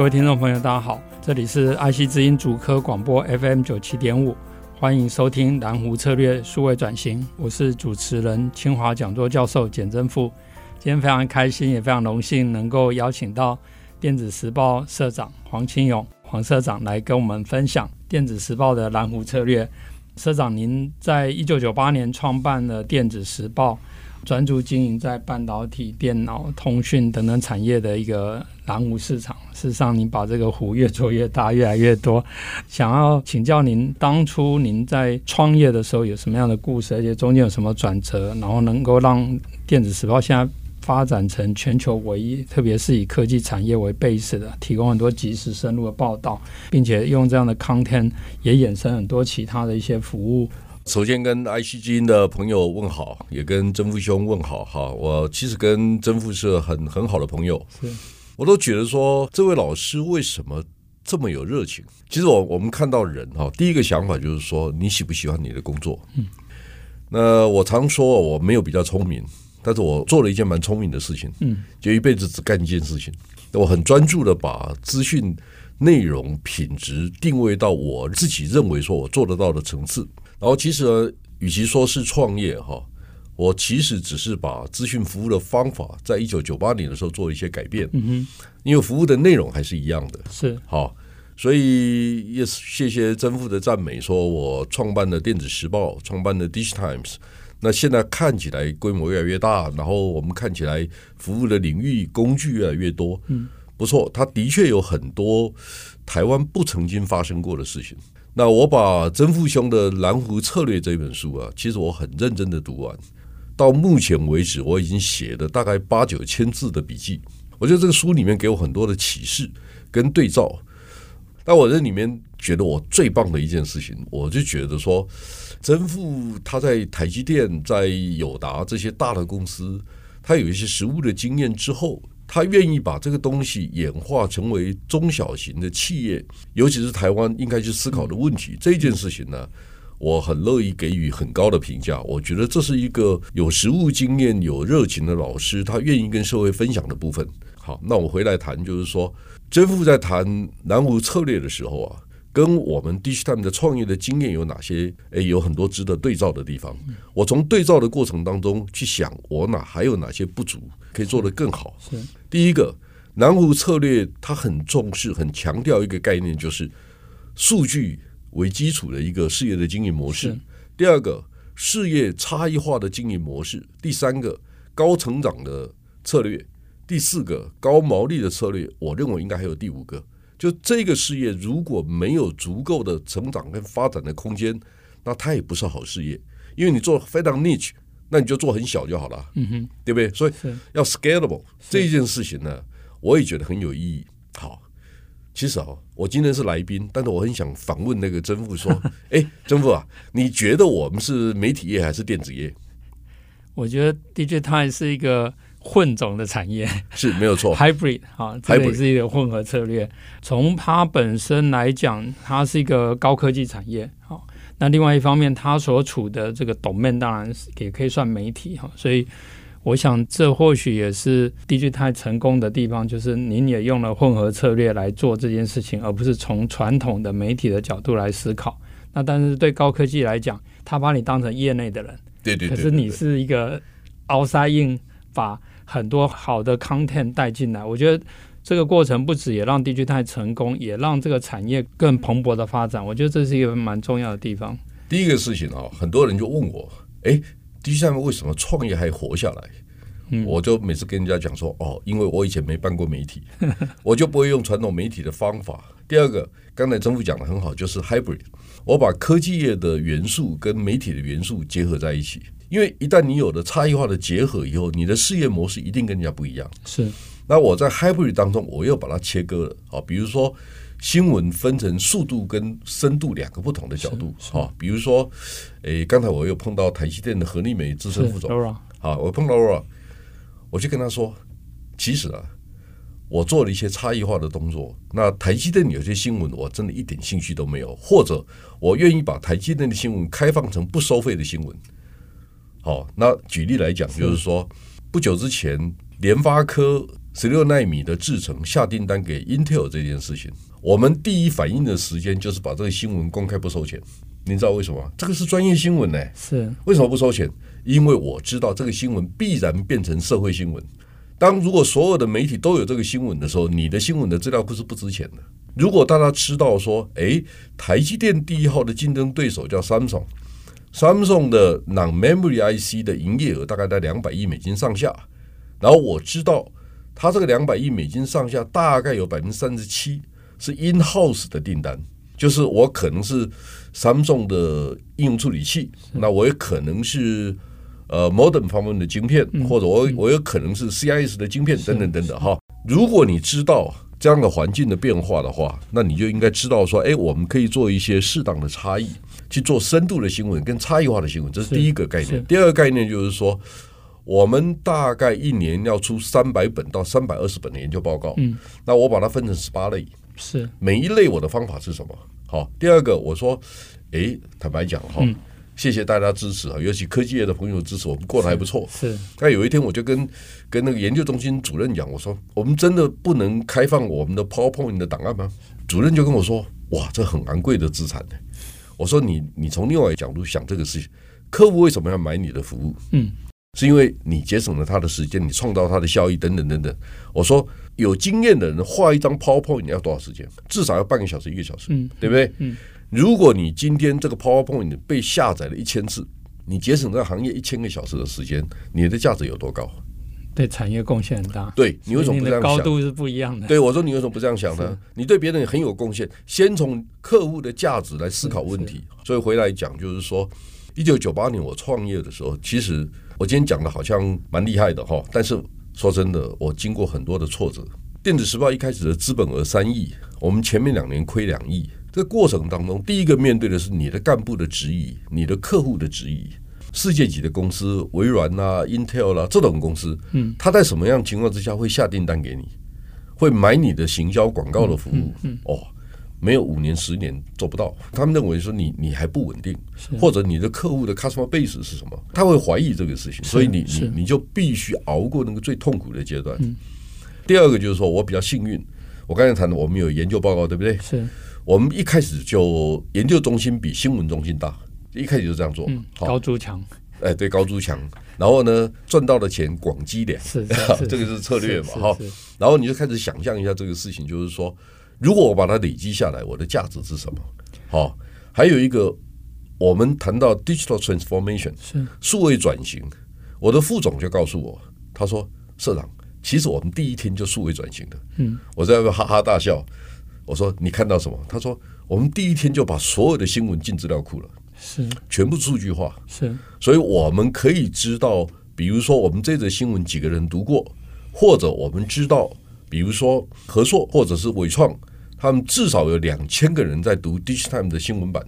各位听众朋友，大家好，这里是爱惜之音主科广播 FM 九七点五，欢迎收听蓝湖策略数位转型，我是主持人清华讲座教授简正富。今天非常开心，也非常荣幸能够邀请到电子时报社长黄清勇黄社长来跟我们分享电子时报的蓝湖策略。社长，您在一九九八年创办了电子时报，专注经营在半导体、电脑、通讯等等产业的一个蓝湖市场。事实上，您把这个湖越做越大，越来越多。想要请教您，当初您在创业的时候有什么样的故事，而且中间有什么转折，然后能够让电子时报现在发展成全球唯一，特别是以科技产业为 base 的，提供很多及时深入的报道，并且用这样的 content 也衍生很多其他的一些服务。首先跟 IC 基因的朋友问好，也跟曾富兄问好哈。我其实跟曾富是很很好的朋友，是我都觉得说，这位老师为什么这么有热情？其实我我们看到人哈，第一个想法就是说，你喜不喜欢你的工作？嗯，那我常说我没有比较聪明。但是我做了一件蛮聪明的事情，嗯，就一辈子只干一件事情。我很专注的把资讯内容品质定位到我自己认为说我做得到的层次。然后其实呢，与其说是创业哈，我其实只是把资讯服务的方法，在一九九八年的时候做了一些改变。嗯哼，因为服务的内容还是一样的，是好，所以也谢谢曾父的赞美，说我创办的电子时报，创办的 Digitimes。那现在看起来规模越来越大，然后我们看起来服务的领域工具越来越多，嗯，不错，它的确有很多台湾不曾经发生过的事情。那我把曾父兄的《蓝湖策略》这本书啊，其实我很认真的读完，到目前为止我已经写了大概八九千字的笔记。我觉得这个书里面给我很多的启示跟对照。但我这里面觉得我最棒的一件事情，我就觉得说。曾富他在台积电、在友达这些大的公司，他有一些实务的经验之后，他愿意把这个东西演化成为中小型的企业，尤其是台湾应该去思考的问题。这件事情呢，我很乐意给予很高的评价。我觉得这是一个有实务经验、有热情的老师，他愿意跟社会分享的部分。好，那我回来谈，就是说，真富在谈南湖策略的时候啊。跟我们 Digitime 的创业的经验有哪些？诶，有很多值得对照的地方。我从对照的过程当中去想，我哪还有哪些不足可以做得更好？是第一个，南湖策略它很重视、很强调一个概念，就是数据为基础的一个事业的经营模式。第二个，事业差异化的经营模式。第三个，高成长的策略。第四个，高毛利的策略。我认为应该还有第五个。就这个事业如果没有足够的成长跟发展的空间，那它也不是好事业。因为你做非常 niche，那你就做很小就好了，嗯哼，对不对？所以要 scalable 这一件事情呢，我也觉得很有意义。好，其实啊，我今天是来宾，但是我很想访问那个曾富说，哎，曾富啊，你觉得我们是媒体业还是电子业？我觉得 Digitimes 是一个。混种的产业是没有错，hybrid 啊，这也是一个混合策略。从它本身来讲，它是一个高科技产业。好，那另外一方面，它所处的这个 domain 当然也可以算媒体哈。所以，我想这或许也是 Digitimes 成功的地方，就是您也用了混合策略来做这件事情，而不是从传统的媒体的角度来思考。那但是对高科技来讲，他把你当成业内的人，对对，可是你是一个 outside in 把。很多好的 content 带进来，我觉得这个过程不止也让 Digitimes 成功，也让这个产业更蓬勃的发展。我觉得这是一个蛮重要的地方。第一个事情啊，很多人就问我，哎，Digitimes 为什么创业还活下来？嗯，我就每次跟人家讲说，哦，因为我以前没办过媒体，我就不会用传统媒体的方法。第二个，刚才政府讲的很好，就是 hybrid，我把科技业的元素跟媒体的元素结合在一起。因为一旦你有了差异化的结合以后，你的事业模式一定跟人家不一样。是。那我在 hybrid 当中，我又把它切割了啊，比如说新闻分成速度跟深度两个不同的角度哦，比如说，诶，刚才我又碰到台积电的何丽梅资深副总，啊，我碰到 Laura，我就跟他说，其实啊，我做了一些差异化的动作。那台积电有些新闻，我真的一点兴趣都没有，或者我愿意把台积电的新闻开放成不收费的新闻。好，那举例来讲，就是说不久之前联发科。十六纳米的制程下订单给 Intel 这件事情，我们第一反应的时间就是把这个新闻公开不收钱。你知道为什么？这个是专业新闻呢、欸。是为什么不收钱？因为我知道这个新闻必然变成社会新闻。当如果所有的媒体都有这个新闻的时候，你的新闻的资料库是不值钱的。如果大家知道说，诶，台积电第一号的竞争对手叫 Samsung，Samsung 的 Non-Memory IC 的营业额大概在两百亿美金上下，然后我知道。它这个两百亿美金上下，大概有百分之三十七是 in house 的订单，就是我可能是 Samsung 的应用处理器，那我也可能是呃 modem 方面的晶片，或者我我有可能是 CIS 的晶片等等等等哈。如果你知道这样的环境的变化的话，那你就应该知道说，哎，我们可以做一些适当的差异，去做深度的新闻跟差异化的新闻，这是第一个概念。第二个概念就是说。我们大概一年要出三百本到三百二十本的研究报告，嗯，那我把它分成十八类，是每一类我的方法是什么？好，第二个我说，哎，坦白讲哈，谢谢大家支持啊，尤其科技业的朋友支持，我们过得还不错。是，但有一天我就跟跟那个研究中心主任讲，我说，我们真的不能开放我们的 PowerPoint 的档案吗？主任就跟我说，哇，这很昂贵的资产呢。我说你你从另外一个角度想这个事情，客户为什么要买你的服务？嗯。是因为你节省了他的时间，你创造他的效益等等等等。我说有经验的人画一张 PowerPoint 你要多少时间？至少要半个小时一个小时，嗯，对不对？嗯，如果你今天这个 PowerPoint 被下载了一千次，你节省这个行业一千个小时的时间，你的价值有多高？对产业贡献很大。对，你为什么不这样想？高度是不一样的。对，我说你为什么不这样想呢？你对别人很有贡献，先从客户的价值来思考问题。所以回来讲，就是说，一九九八年我创业的时候，其实。我今天讲的好像蛮厉害的哈，但是说真的，我经过很多的挫折。电子时报一开始的资本额三亿，我们前面两年亏两亿。这个过程当中，第一个面对的是你的干部的质疑，你的客户的质疑。世界级的公司，微软啊、Intel 啦、啊、这种公司，嗯，他在什么样情况之下会下订单给你，会买你的行销广告的服务？嗯，嗯，嗯哦。没有五年十年做不到，他们认为说你你还不稳定，或者你的客户的 customer base 是什么？他会怀疑这个事情，所以你你你就必须熬过那个最痛苦的阶段。第二个就是说我比较幸运，我刚才谈的我们有研究报告，对不对？是。我们一开始就研究中心比新闻中心大，一开始就这样做，高筑墙，哎，对，高筑墙，然后呢，赚到的钱广积粮，是 这个是策略嘛，哈，然后你就开始想象一下这个事情，就是说。如果我把它累积下来，我的价值是什么？好，还有一个，我们谈到 digital transformation 是数位转型，我的副总就告诉我，他说：“社长，其实我们第一天就数位转型的。”嗯，我在那边哈哈大笑。我说：“你看到什么？”他说：“我们第一天就把所有的新闻进资料库了，是全部数据化，是，所以我们可以知道，比如说我们这则新闻几个人读过，或者我们知道，比如说合硕或者是纬创。”他们至少有两千个人在读《Digitime》的新闻版，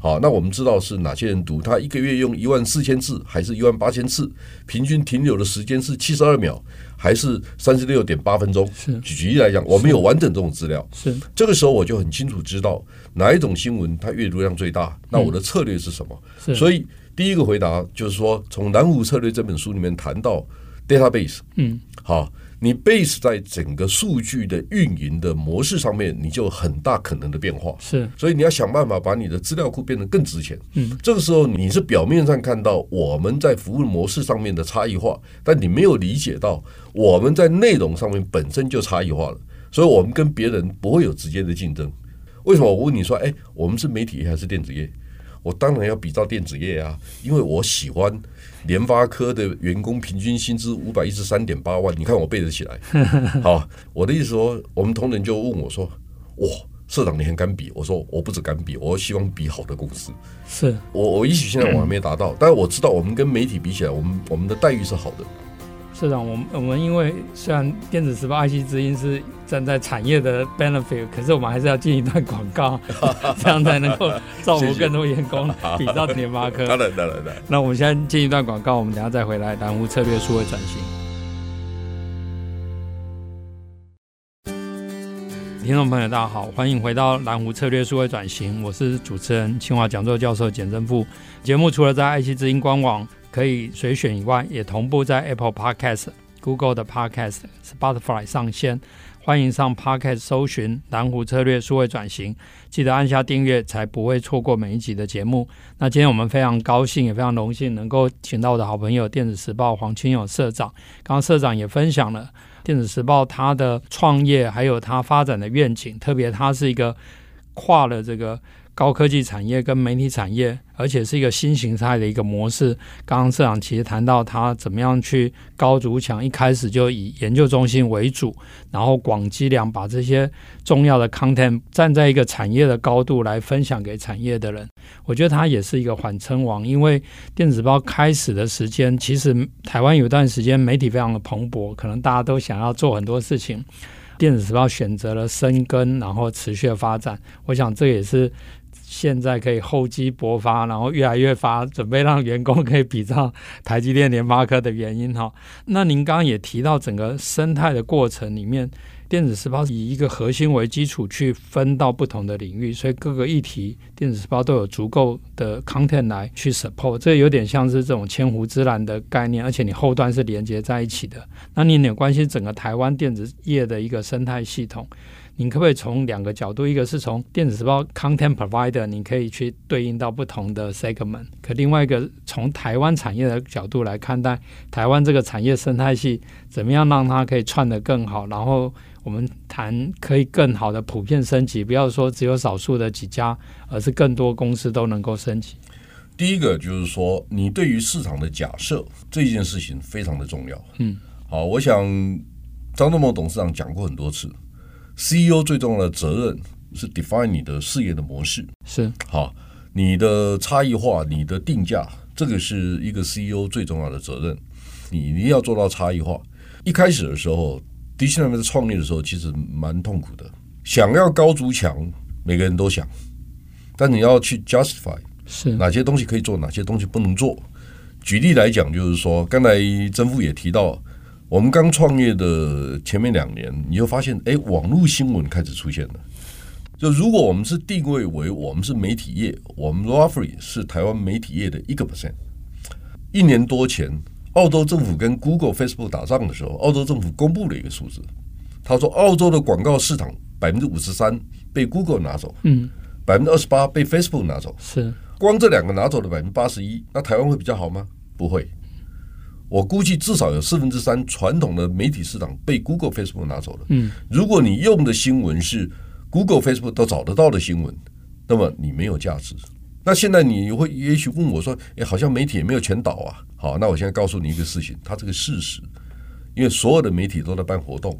好，那我们知道是哪些人读？他一个月用一万四千次，还是一万八千次？平均停留的时间是七十二秒，还是三十六点八分钟？举例来讲，我们有完整这种资料。是这个时候，我就很清楚知道哪一种新闻它阅读量最大。那我的策略是什么？所以第一个回答就是说，从《南湖策略》这本书里面谈到 database，嗯，好。你 base 在整个数据的运营的模式上面，你就很大可能的变化。是，所以你要想办法把你的资料库变得更值钱。嗯，这个时候你是表面上看到我们在服务模式上面的差异化，但你没有理解到我们在内容上面本身就差异化了，所以我们跟别人不会有直接的竞争。为什么？我问你说，哎，我们是媒体业还是电子业？我当然要比照电子业啊，因为我喜欢。联发科的员工平均薪资五百一十三点八万，你看我背得起来。好，我的意思说，我们同仁就问我说：“哇，社长，你很敢比？我说我不止敢比，我希望比好的公司。是我我也许现在我还没达到，嗯、但是我知道我们跟媒体比起来，我们我们的待遇是好的。社长，我们我们因为虽然电子时报、IC 之音是站在产业的 benefit，可是我们还是要进一段广告，这样才能够造福更多员工，比照联发科。当然当然当然。那我们现在进一段广告，我们等下再回来蓝湖策略数位转型。听众朋友，大家好，欢迎回到蓝湖策略数位转型，我是主持人清华讲座教授简正富。节目除了在爱惜之音官网可以随选以外，也同步在 Apple Podcast、Google 的 Podcast、Spotify 上线。欢迎上 Podcast 搜寻蓝湖策略数位转型，记得按下订阅，才不会错过每一集的节目。那今天我们非常高兴，也非常荣幸能够请到我的好朋友电子时报黄清友社长。刚刚社长也分享了。电子时报它的创业还有它发展的愿景，特别它是一个跨了这个高科技产业跟媒体产业，而且是一个新形态的一个模式。刚刚社长其实谈到他怎么样去高筑墙，一开始就以研究中心为主，然后广积粮，把这些重要的 content 站在一个产业的高度来分享给产业的人。我觉得他也是一个缓称王，因为电子报开始的时间，其实台湾有段时间媒体非常的蓬勃，可能大家都想要做很多事情。电子时报选择了深耕，然后持续的发展。我想这也是。现在可以厚积薄发，然后越来越发，准备让员工可以比照台积电、联发科的原因哈。那您刚刚也提到整个生态的过程里面，电子时报以一个核心为基础去分到不同的领域，所以各个议题电子时报都有足够的 content 来去 support。这有点像是这种千湖之蓝的概念，而且你后端是连接在一起的。那你有关系整个台湾电子业的一个生态系统。你可不可以从两个角度，一个是从电子时报 content provider，你可以去对应到不同的 segment；可另外一个从台湾产业的角度来看待台湾这个产业生态系，怎么样让它可以串得更好？然后我们谈可以更好的普遍升级，不要说只有少数的几家，而是更多公司都能够升级。第一个就是说，你对于市场的假设这件事情非常的重要。嗯，好，我想张忠谋董事长讲过很多次。CEO 最重要的责任是 define 你的事业的模式，是好，你的差异化、你的定价，这个是一个 CEO 最重要的责任。你一定要做到差异化。一开始的时候，Digital 在创业的时候，其实蛮痛苦的。想要高筑墙，每个人都想，但你要去 justify 是哪些东西可以做，哪些东西不能做。举例来讲，就是说，刚才曾富也提到。我们刚创业的前面两年，你就发现，哎，网络新闻开始出现了。就如果我们是定位为我们是媒体业，我们 roughly 是台湾媒体业的一个 percent。一年多前，澳洲政府跟 Google、Facebook 打仗的时候，澳洲政府公布了一个数字，他说澳洲的广告市场百分之五十三被 Google 拿走，嗯，百分之二十八被 Facebook 拿走，是光这两个拿走了百分之八十一，那台湾会比较好吗？不会。我估计至少有四分之三传统的媒体市场被 Google、Facebook 拿走了。嗯，如果你用的新闻是 Google、Facebook 都找得到的新闻，那么你没有价值。那现在你会也许问我说：“诶，好像媒体也没有全倒啊。”好，那我现在告诉你一个事情，它这个事实，因为所有的媒体都在办活动，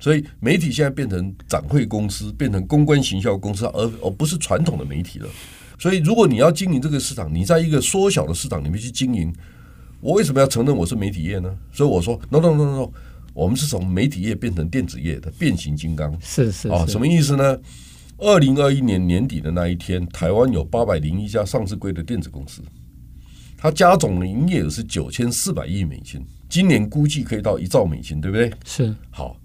所以媒体现在变成展会公司，变成公关行销公司，而而不是传统的媒体了。所以，如果你要经营这个市场，你在一个缩小的市场里面去经营。我为什么要承认我是媒体业呢？所以我说，no no no no no，我们是从媒体业变成电子业的变形金刚。是是啊，什么意思呢？二零二一年年底的那一天，台湾有八百零一家上市柜的电子公司，它加总的营业额是九千四百亿美金，今年估计可以到一兆美金，对不对？是。好，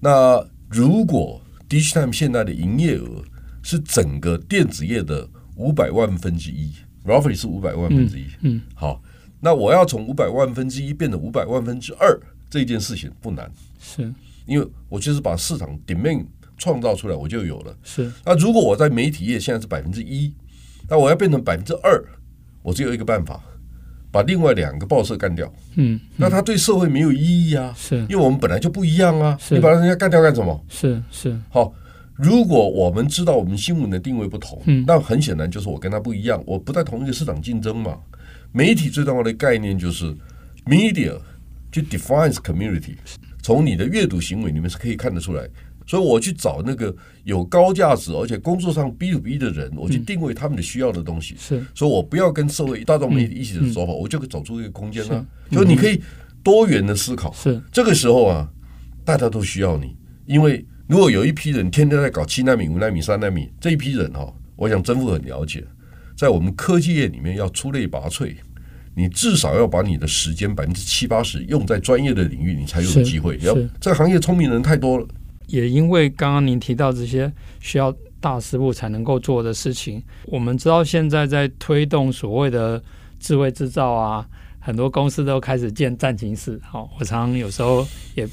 那如果 Digitime 现在的营业额是整个电子业的五百万分之一，roughly 是五百万分之一。嗯，好。那我要从五百万分之一变成五百万分之二，这件事情不难，是因为我就是把市场 demand 创造出来，我就有了。是。那如果我在媒体业现在是百分之一，那我要变成百分之二，我只有一个办法，把另外两个报社干掉。嗯。那它对社会没有意义啊。是。因为我们本来就不一样啊。你把人家干掉干什么？是是。好，如果我们知道我们新闻的定位不同，嗯，那很显然就是我跟他不一样，我不在同一个市场竞争嘛。媒体最重要的概念就是 media 就 defines community。从你的阅读行为里面是可以看得出来，所以我去找那个有高价值而且工作上 B to B 的人，我去定位他们的需要的东西。是，所以我不要跟社会大众媒体一起的说法，我就可以走出一个空间了。是，就你可以多元的思考。是，这个时候啊，大家都需要你，因为如果有一批人天天在搞七纳米、五纳米、三纳米，这一批人哈，我想政府很了解，在我们科技业里面要出类拔萃。你至少要把你的时间百分之七八十用在专业的领域，你才有机会。要这个行业聪明人太多了。也因为刚刚您提到这些需要大师傅才能够做的事情，我们知道现在在推动所谓的智慧制造啊，很多公司都开始建战情室。好，我常常有时候也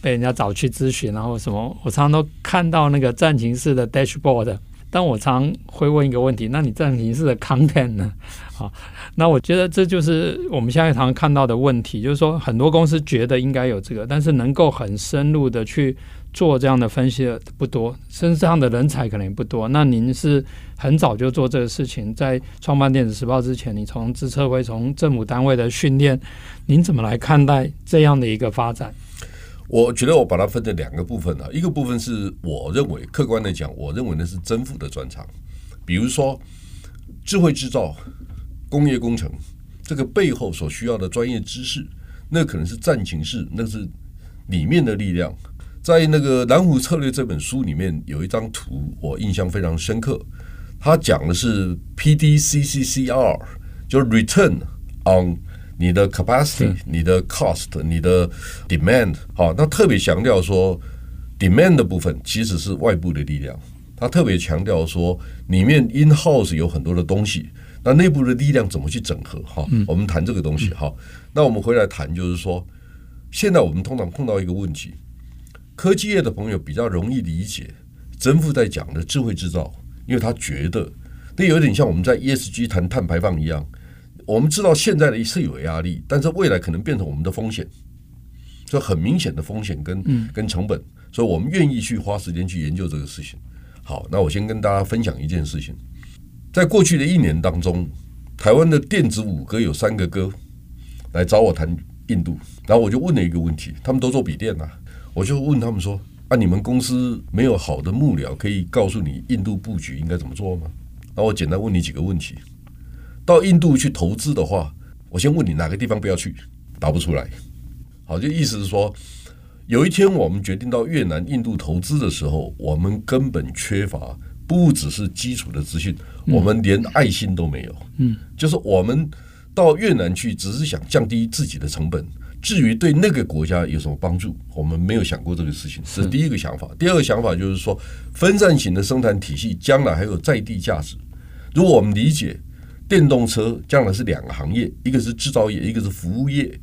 被人家找去咨询，然后什么，我常常都看到那个战情室的 dashboard。但我常会问一个问题：那你暂停式的 content 呢？好，那我觉得这就是我们现在常看到的问题，就是说很多公司觉得应该有这个，但是能够很深入的去做这样的分析的不多，甚至这样的人才可能也不多。那您是很早就做这个事情，在创办电子时报之前，你从资策会、从政府单位的训练，您怎么来看待这样的一个发展？我觉得我把它分成两个部分啊，一个部分是我认为客观的讲，我认为那是曾副的专长，比如说智慧制造、工业工程这个背后所需要的专业知识，那可能是战情室，那是里面的力量。在那个蓝湖策略这本书里面有一张图，我印象非常深刻，它讲的是 PDCCCR，就是 Return on。你的 capacity、你的 cost、你的 demand，好，那特别强调说 demand 的部分其实是外部的力量。他特别强调说，里面 in house 有很多的东西，那内部的力量怎么去整合？哈，我们谈这个东西。哈，那我们回来谈，就是说，现在我们通常碰到一个问题，科技业的朋友比较容易理解曾富在讲的智慧制造，因为他觉得那有点像我们在 ESG 谈碳排放一样。我们知道现在的是有压力，但是未来可能变成我们的风险，这很明显的风险跟跟成本，所以我们愿意去花时间去研究这个事情。好，那我先跟大家分享一件事情，在过去的一年当中，台湾的电子五哥有三个哥来找我谈印度，然后我就问了一个问题，他们都做笔电呐，我就问他们说：啊，你们公司没有好的幕僚可以告诉你印度布局应该怎么做吗？那我简单问你几个问题。到印度去投资的话，我先问你哪个地方不要去？答不出来。好，就意思是说，有一天我们决定到越南、印度投资的时候，我们根本缺乏不只是基础的资讯，我们连爱心都没有。嗯，就是我们到越南去，只是想降低自己的成本。至于对那个国家有什么帮助，我们没有想过这个事情。这是第一个想法。第二个想法就是说，分散型的生产体系将来还有在地价值。如果我们理解。电动车将来是两个行业，一个是制造业，一个是服务业。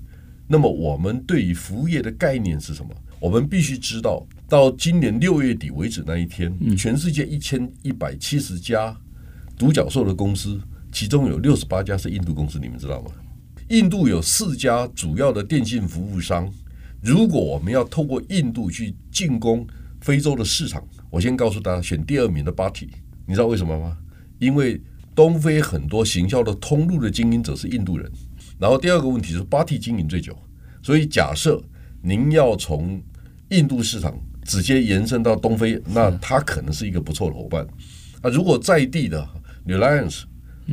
那么我们对于服务业的概念是什么？我们必须知道，到今年六月底为止那一天，全世界一千一百七十家独角兽的公司，其中有六十八家是印度公司，你们知道吗？印度有四家主要的电信服务商。如果我们要透过印度去进攻非洲的市场，我先告诉大家，选第二名的 Bharti，你知道为什么吗？因为东非很多行销的通路的经营者是印度人，然后第二个问题是巴蒂经营最久，所以假设您要从印度市场直接延伸到东非，那他可能是一个不错的伙伴。啊，如果在地的 Reliance，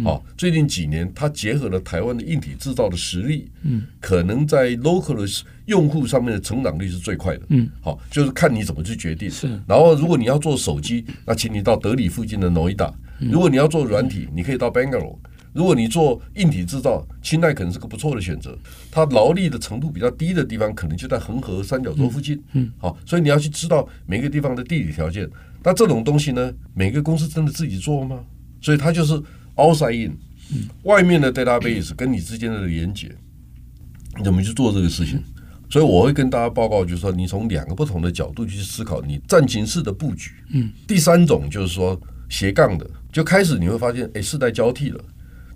啊，最近几年他结合了台湾的硬体制造的实力，嗯，可能在 local 的用户上面的成长率是最快的，嗯，好，就是看你怎么去决定。是，然后如果你要做手机，那请你到德里附近的 Noida。如果你要做软体，你可以到 Bangalore；如果你做硬体制造，清奈可能是个不错的选择。它劳力的程度比较低的地方，可能就在恒河三角洲附近。嗯，好，所以你要去知道每个地方的地理条件。那这种东西呢，每个公司真的自己做吗？所以它就是 outside in，外面的 database 跟你之间的连接，你怎么去做这个事情？所以我会跟大家报告，就是说，你从两个不同的角度去思考你战情式的布局。嗯，第三种就是说斜杠的。就开始你会发现，哎，世代交替了，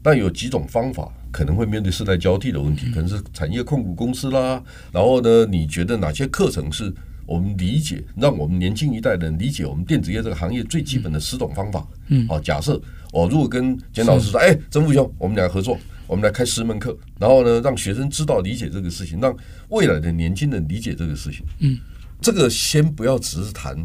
但有几种方法可能会面对世代交替的问题，可能是产业控股公司啦。然后呢，你觉得哪些课程是我们理解，让我们年轻一代人理解我们电子业这个行业最基本的十种方法？嗯，好，假设我如果跟简老师说，哎，曾副兄，我们俩合作，我们来开十门课，然后呢，让学生知道理解这个事情，让未来的年轻人理解这个事情。嗯，这个先不要只是谈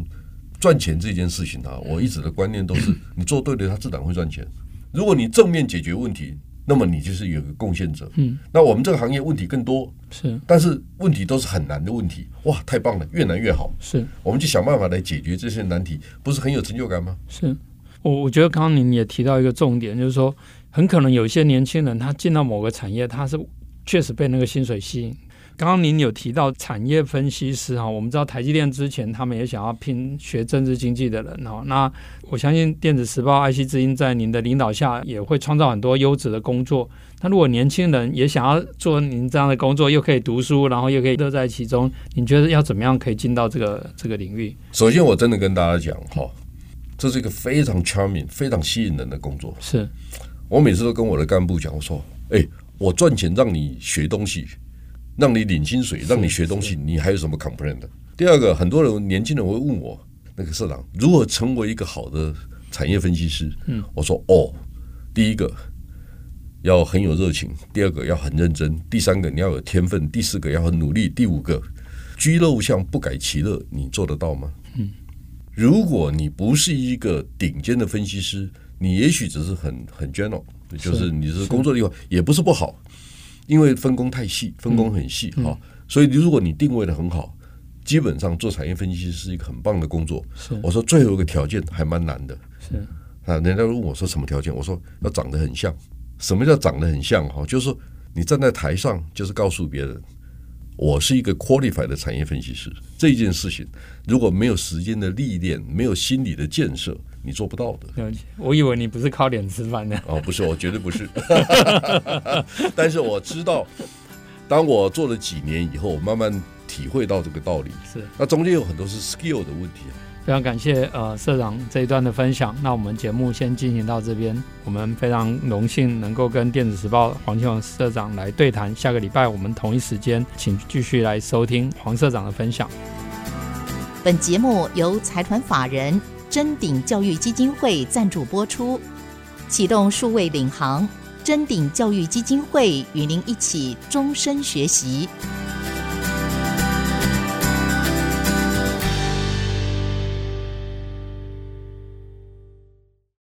赚钱这件事情啊，我一直的观念都是，你做对了，它自然会赚钱。如果你正面解决问题，那么你就是有个贡献者。嗯，那我们这个行业问题更多，是，但是问题都是很难的问题。哇，太棒了，越难越好。是，我们就想办法来解决这些难题，不是很有成就感吗？是，我我觉得刚刚您也提到一个重点，就是说，很可能有一些年轻人他进到某个产业，他是确实被那个薪水吸引。刚刚您有提到产业分析师哈，我们知道台积电之前他们也想要拼学政治经济的人哈，那我相信电子时报、爱惜之音在您的领导下也会创造很多优质的工作。那如果年轻人也想要做您这样的工作，又可以读书，然后又可以乐在其中，你觉得要怎么样可以进到这个这个领域？首先，我真的跟大家讲哈，这是一个非常 charming、非常吸引人的工作。是我每次都跟我的干部讲，我说：“哎，我赚钱让你学东西。”让你领薪水，让你学东西，你还有什么 complain 的？第二个，很多人年轻人会问我，那个社长如何成为一个好的产业分析师？嗯，我说哦，第一个要很有热情，第二个要很认真，第三个你要有天分，第四个要很努力，第五个居陋巷不改其乐，你做得到吗？嗯，如果你不是一个顶尖的分析师，你也许只是很很 general，就是你是工作的地方也不是不好。因为分工太细，分工很细哈、所以如果你定位的很好，基本上做产业分析是一个很棒的工作。我说最后一个条件还蛮难的，是啊，人家问我说什么条件，我说要长得很像。什么叫长得很像哈？就是说你站在台上，就是告诉别人，我是一个 qualified 的产业分析师。这件事情如果没有时间的历练，没有心理的建设。你做不到的。我以为你不是靠脸吃饭的。哦，不是，我绝对不是。但是我知道，当我做了几年以后，慢慢体会到这个道理。是。那中间有很多是 skill 的问题。非常感谢呃社长这一段的分享。那我们节目先进行到这边。我们非常荣幸能够跟电子时报黄庆华社长来对谈。下个礼拜我们同一时间，请继续来收听黄社长的分享。本节目由财团法人。臻鼎教育基金会赞助播出，启动数位领航，臻鼎教育基金会与您一起终身学习。